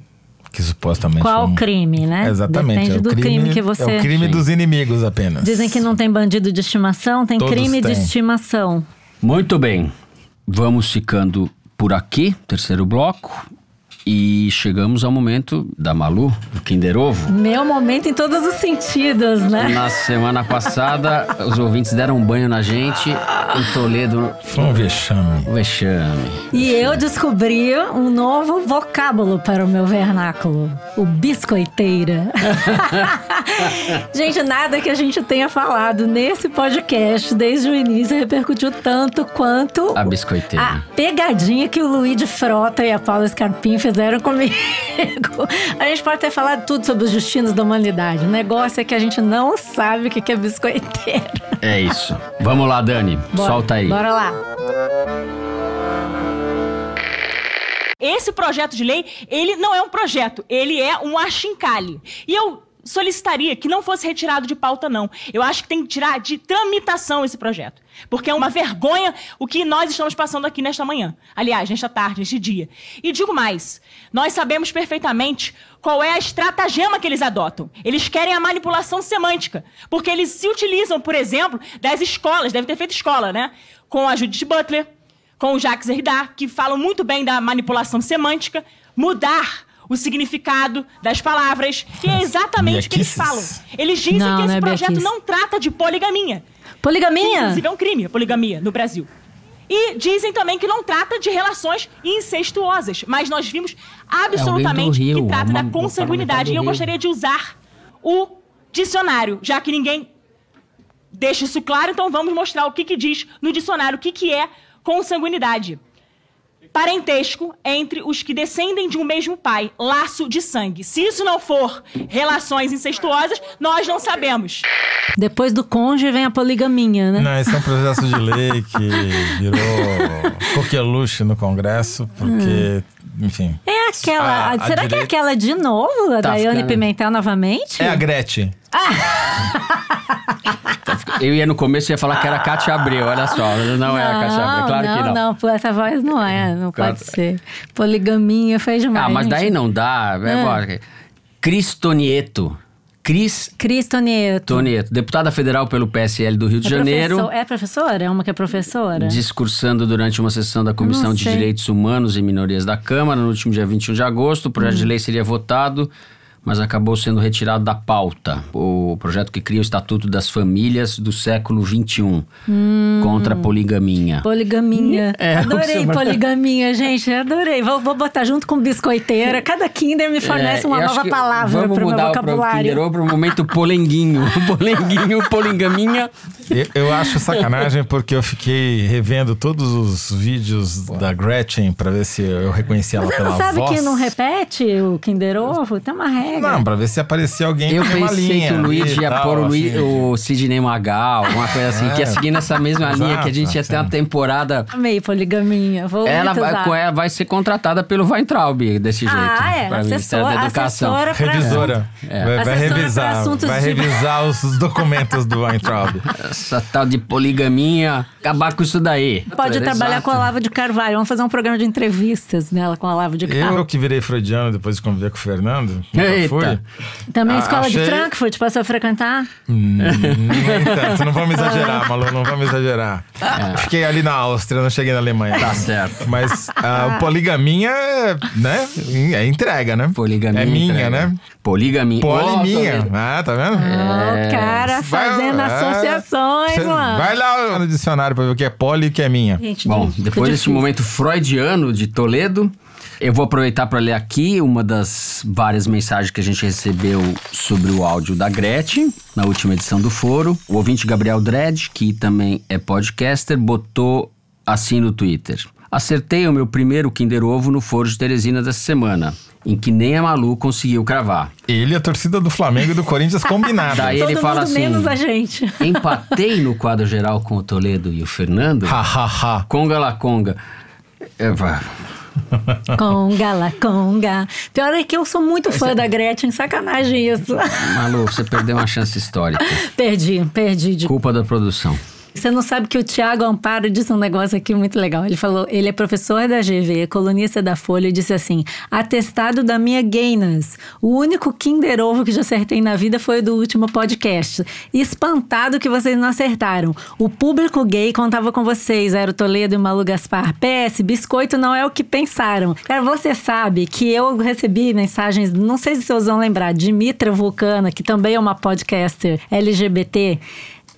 que supostamente. Qual um... crime, né? Exatamente. Depende é do crime, crime, que você. É o crime Sim. dos inimigos apenas. Dizem que não tem bandido de estimação, tem Todos crime têm. de estimação. Muito bem. Vamos ficando por aqui, terceiro bloco. E chegamos ao momento da Malu, do Kinder Ovo. Meu momento em todos os sentidos, né? Na semana passada, os ouvintes deram um banho na gente. O Toledo. Foi um vexame. Um vexame. E eu descobri um novo vocábulo para o meu vernáculo: o biscoiteira. gente, nada que a gente tenha falado nesse podcast desde o início repercutiu tanto quanto. A biscoiteira. A pegadinha que o Luiz de Frota e a Paula Scarpim fizeram comigo. A gente pode ter falado tudo sobre os destinos da humanidade. O negócio é que a gente não sabe o que é biscoiteiro. É isso. Vamos lá, Dani. Bora, Solta aí. Bora lá. Esse projeto de lei, ele não é um projeto, ele é um achincalhe. E eu solicitaria que não fosse retirado de pauta, não. Eu acho que tem que tirar de tramitação esse projeto. Porque é uma vergonha o que nós estamos passando aqui nesta manhã. Aliás, nesta tarde, neste dia. E digo mais: nós sabemos perfeitamente qual é a estratagema que eles adotam. Eles querem a manipulação semântica. Porque eles se utilizam, por exemplo, das escolas, deve ter feito escola, né? Com a Judith Butler, com o Jacques Derrida, que falam muito bem da manipulação semântica, mudar o significado das palavras, que é exatamente o que eles falam. Eles dizem não, que esse é projeto não trata de poligamia. Poligamia? inclusive é um crime a poligamia no Brasil. E dizem também que não trata de relações incestuosas, mas nós vimos absolutamente é que trata é uma, da consanguinidade. E eu gostaria de usar o dicionário, já que ninguém deixa isso claro, então vamos mostrar o que, que diz no dicionário o que, que é consanguinidade parentesco entre os que descendem de um mesmo pai, laço de sangue. Se isso não for relações incestuosas, nós não sabemos. Depois do cônjuge vem a poligaminha, né? Não, esse é um processo de lei que virou coqueluche no Congresso, porque hum. Enfim. É aquela. A, a será que é aquela de novo, a tá Daiane ficando... Pimentel novamente? É a Gretchen. Ah. Eu ia no começo ia falar que era Cátia Abreu, olha só. Não, não é a Cátia Abreu, claro não, que não. Não, não, essa voz não é, não claro. pode ser. Poligaminha fez demais. Ah, mas daí não dá. É. é. Cristonieto. Cris Cristonieto. Tonieto, deputada federal pelo PSL do Rio de é Janeiro. Professor, é professora? É uma que é professora? Discursando durante uma sessão da Comissão de Direitos Humanos e Minorias da Câmara no último dia 21 de agosto. O projeto hum. de lei seria votado mas acabou sendo retirado da pauta. O projeto que cria o Estatuto das Famílias do século XXI hum. contra a poligaminha. Poligaminha. É, adorei poligaminha, gente. Adorei. Vou, vou, botar junto com biscoiteira. Cada Kinder me fornece é, uma nova palavra para o meu vocabulário. Vamos mudar para o momento polenguinho. polenguinho, poligaminha. Eu, eu, acho sacanagem porque eu fiquei revendo todos os vídeos da Gretchen para ver se eu reconhecia ela pela voz. Você não sabe que não repete o Kinder Ovo? Tem uma regra. Não, pra ver se aparecia alguém Eu pensei que o Luiz ia pôr o, Luiz, assim. o Sidney Magal, uma coisa assim, é. que ia seguir nessa mesma Exato, linha, que a gente ia ter uma temporada. Meio poligaminha. Vou ela vai, vai ser contratada pelo Weintraub desse jeito. Ah, é. Assessora, da Educação. Assessora pra... Revisora. É. Vai, vai revisar. Vai de... revisar os documentos do Weintraub. Essa tal de poligaminha. Acabar com isso daí. Pode trabalhar Exato. com a Lava de Carvalho. Vamos fazer um programa de entrevistas nela com a Lava de Carvalho. Eu que virei freudiano depois de conviver com o Fernando. Ei, Também Ah, escola de achei- Frankfurt, passou a frequentar? Hum, nem tanto, não vamos exagerar, Malu, não vamos exagerar. Fiquei ali na Áustria, não cheguei na Alemanha. É. Tá certo. Mas a poligamia é, né, é entrega, né? Poligamia. É minha, entrega. né? Poligamia. Poliminha. Vendo. Ah, tá vendo? O cara Vai- fazendo é. associações, Cê mano. Vai lá no dicionário pra ver o que é poli e o que é minha. Gente, Bom, depois desse momento freudiano de Toledo, eu vou aproveitar para ler aqui uma das várias mensagens que a gente recebeu sobre o áudio da Gretchen, na última edição do Foro. O ouvinte Gabriel Dredd, que também é podcaster, botou assim no Twitter. Acertei o meu primeiro Kinder Ovo no Foro de Teresina dessa semana, em que nem a Malu conseguiu cravar. Ele e a torcida do Flamengo e do Corinthians combinada. Daí Todo ele fala mundo assim: menos a gente. empatei no quadro geral com o Toledo e o Fernando. Ha, ha, ha. Conga la conga. É, vá. Conga, la conga. Pior é que eu sou muito fã da Gretchen, sacanagem isso. Malu, você perdeu uma chance histórica. perdi, perdi. De... Culpa da produção. Você não sabe que o Tiago Amparo disse um negócio aqui muito legal. Ele falou, ele é professor da GV, colunista da Folha, e disse assim: atestado da minha gayness. O único Kinder Ovo que já acertei na vida foi o do último podcast. Espantado que vocês não acertaram. O público gay contava com vocês, era o Toledo e o Malu Gaspar. PS, biscoito não é o que pensaram. Cara, você sabe que eu recebi mensagens, não sei se vocês vão lembrar, de Mitra Vulcana, que também é uma podcaster LGBT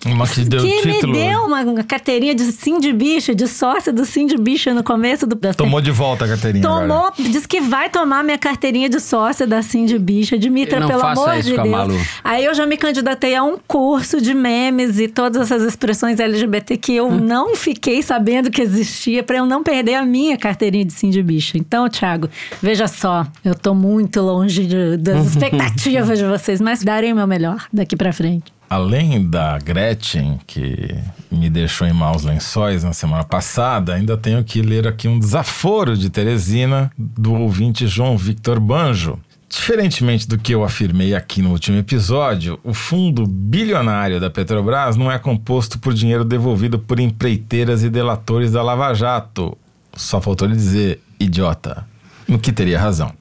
Uma que deu que título. me deu uma carteirinha de sim de bicho, de sócia do sim de bicho no começo do... Tomou de volta a carteirinha. Tomou, agora. diz que vai tomar minha carteirinha de sócia da Sim de Bicha. Dimitra, pelo faça amor isso de com a Deus. Malu. Aí eu já me candidatei a um curso de memes e todas essas expressões LGBT que eu não fiquei sabendo que existia pra eu não perder a minha carteirinha de Sim de Bicha. Então, Thiago, veja só, eu tô muito longe de- das expectativas de vocês, mas darei o meu melhor daqui pra frente. Além da Gretchen, que me deixou em maus lençóis na semana passada, ainda tenho que ler aqui um desaforo de Teresina do ouvinte João Victor Banjo. Diferentemente do que eu afirmei aqui no último episódio, o fundo bilionário da Petrobras não é composto por dinheiro devolvido por empreiteiras e delatores da Lava Jato. Só faltou lhe dizer, idiota. No que teria razão.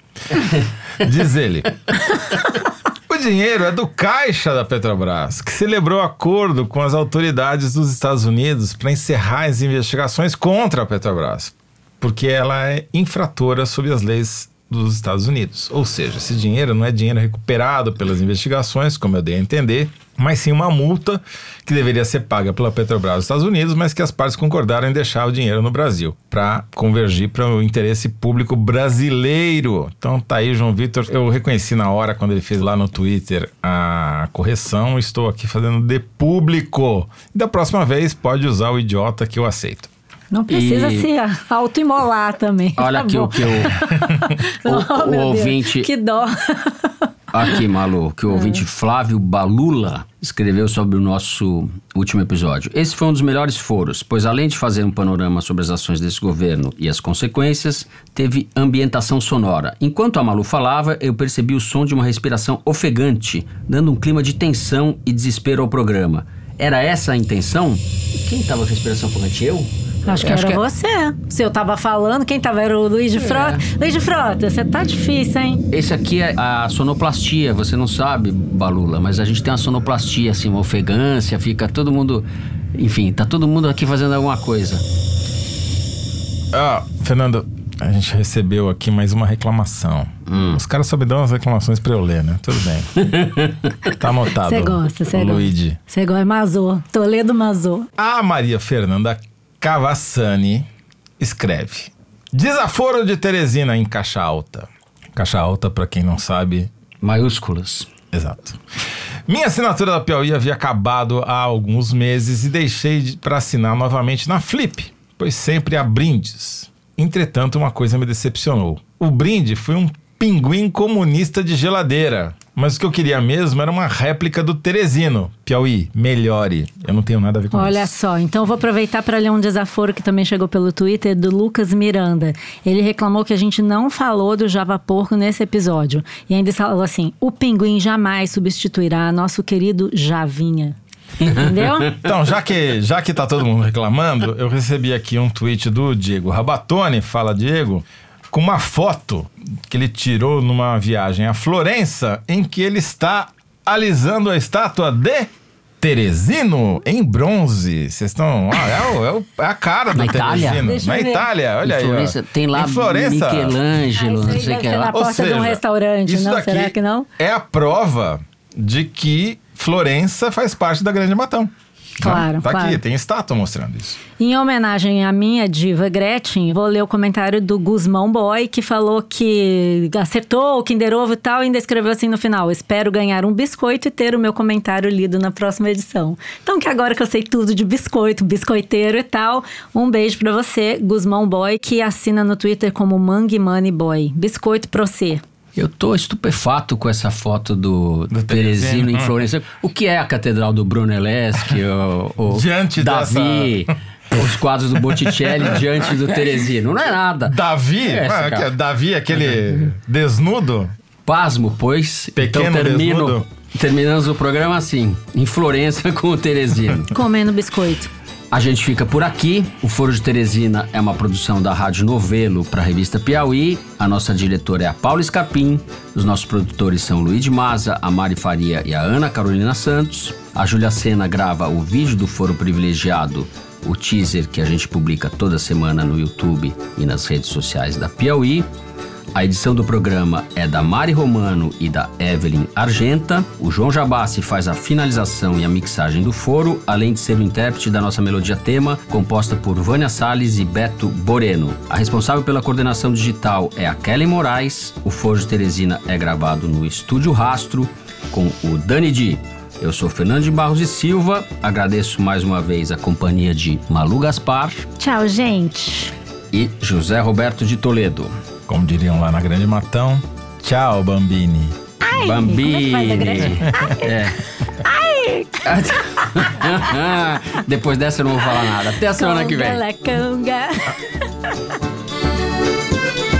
Diz ele. O dinheiro é do caixa da Petrobras, que celebrou acordo com as autoridades dos Estados Unidos para encerrar as investigações contra a Petrobras, porque ela é infratora sob as leis dos Estados Unidos. Ou seja, esse dinheiro não é dinheiro recuperado pelas investigações, como eu dei a entender, mas sim uma multa que deveria ser paga pela Petrobras dos Estados Unidos, mas que as partes concordaram em deixar o dinheiro no Brasil, para convergir para o interesse público brasileiro. Então tá aí, João Vitor. Eu reconheci na hora quando ele fez lá no Twitter a correção, estou aqui fazendo de público. Da próxima vez pode usar o idiota que eu aceito. Não precisa E- se autoimolar também. Olha Tá aqui bom. o que o, o, Oh, o meu Deus, ouvinte. Que dó. Aqui, Malu, que o É. ouvinte Flávio Balula escreveu sobre o nosso último episódio. Esse foi um dos melhores foros, pois além de fazer um panorama sobre as ações desse governo e as consequências, teve ambientação sonora. Enquanto a Malu falava, eu percebi o som de uma respiração ofegante, dando um clima de tensão e desespero ao programa. Era essa a intenção? E Quem estava com respiração ofegante? Eu? Acho que Acho era que é- você. Se eu tava falando, quem tava era o Luiz de Frota. Luiz de Frota, você tá difícil, hein? Esse aqui é a sonoplastia, você não sabe, Balula, mas a gente tem uma sonoplastia, assim, uma ofegância, fica todo mundo. Enfim, tá todo mundo aqui fazendo alguma coisa. Ah, Fernando, a gente recebeu aqui mais uma reclamação. Os caras só me dão as reclamações pra eu ler, né? Tudo bem. tá anotado. Você gosta, você gosta. Luigi. Você gosta, Mazô. Toledo Mazô. A Maria Fernanda Cavassani escreve: Desaforo de Teresina em caixa alta. Caixa alta, pra quem não sabe, Maiúsculas. Exato. Minha assinatura da Piauí havia acabado há alguns meses e deixei de- para assinar novamente na Flip, pois sempre há brindes. Entretanto, uma coisa me decepcionou. O brinde foi um pinguim comunista de geladeira. Mas o que eu queria mesmo era uma réplica do Teresino. Piauí, melhore. Eu não tenho nada a ver com Olha isso. só, então eu vou aproveitar para ler um desaforo que também chegou pelo Twitter do Lucas Miranda. Ele reclamou que a gente não falou do Java Porco nesse episódio. E ainda falou assim: o pinguim jamais substituirá nosso querido Javinha. Entendeu? Então, já que, já que tá todo mundo reclamando, eu recebi aqui um tweet do Diego Rabatone, fala Diego, com uma foto que ele tirou numa viagem a Florença, em que ele está alisando a estátua de Teresino em bronze. Vocês estão. Ah, é, o- é é a cara do Na Itália? Teresino. Deixa Na. Itália, olha Em aí. ó. Florença, tem lá Em Florença. Michelangelo, Ah, não sei o que lá. na porta de um restaurante, isso não? daqui Será que não? É a prova de que Florença faz parte da Grande Matão. Claro, Tá claro. aqui, tem estátua mostrando isso. Em homenagem à minha diva Gretchen, vou ler o comentário do Guzmão Boy, que falou que acertou o Kinder Ovo e tal, e ainda escreveu assim no final: Espero ganhar um biscoito e ter o meu comentário lido na próxima edição. Então, que agora que eu sei tudo de biscoito, biscoiteiro e tal, um beijo pra você, Guzmão Boy, que assina no Twitter como Mangue Money Boy. Biscoito pra você. Eu tô estupefato com essa foto do, Do Teresino Teresino, em hum. Florença. O que é a Catedral do Brunelleschi, o, o Diante Davi, os quadros do Botticelli diante do Teresino? Não é nada. Davi? É, essa, Ah, que- Davi, aquele desnudo? Pasmo, pois. Pequeno então termino, desnudo. terminamos o programa assim, em Florença com o Teresino. Comendo biscoito. A gente fica por aqui. O Foro de Teresina é uma produção da Rádio Novelo para a revista Piauí. A nossa diretora é a Paula Escapim. Os nossos produtores são Luiz de Maza, a Mari Faria e a Ana Carolina Santos. A Júlia Sena grava o vídeo do Foro Privilegiado, o teaser que a gente publica toda semana no YouTube e nas redes sociais da Piauí. A edição do programa é da Mari Romano e da Evelyn Argenta. O João Jabassi faz a finalização e a mixagem do foro, além de ser o intérprete da nossa melodia tema, composta por Vânia Salles e Beto Boreno. A responsável pela coordenação digital é a Kelly Moraes. O Foro de Teresina é gravado no Estúdio Rastro, com o Dani Di. Eu sou Fernando de Barros e Silva. Agradeço mais uma vez a companhia de Malu Gaspar Tchau, gente. e José Roberto de Toledo. Como diriam lá na Grande Matão. Tchau, Bambini. Bambini. como é que faz a Gretchen? É. Depois dessa eu não vou falar nada. Até a semana que vem. Conga.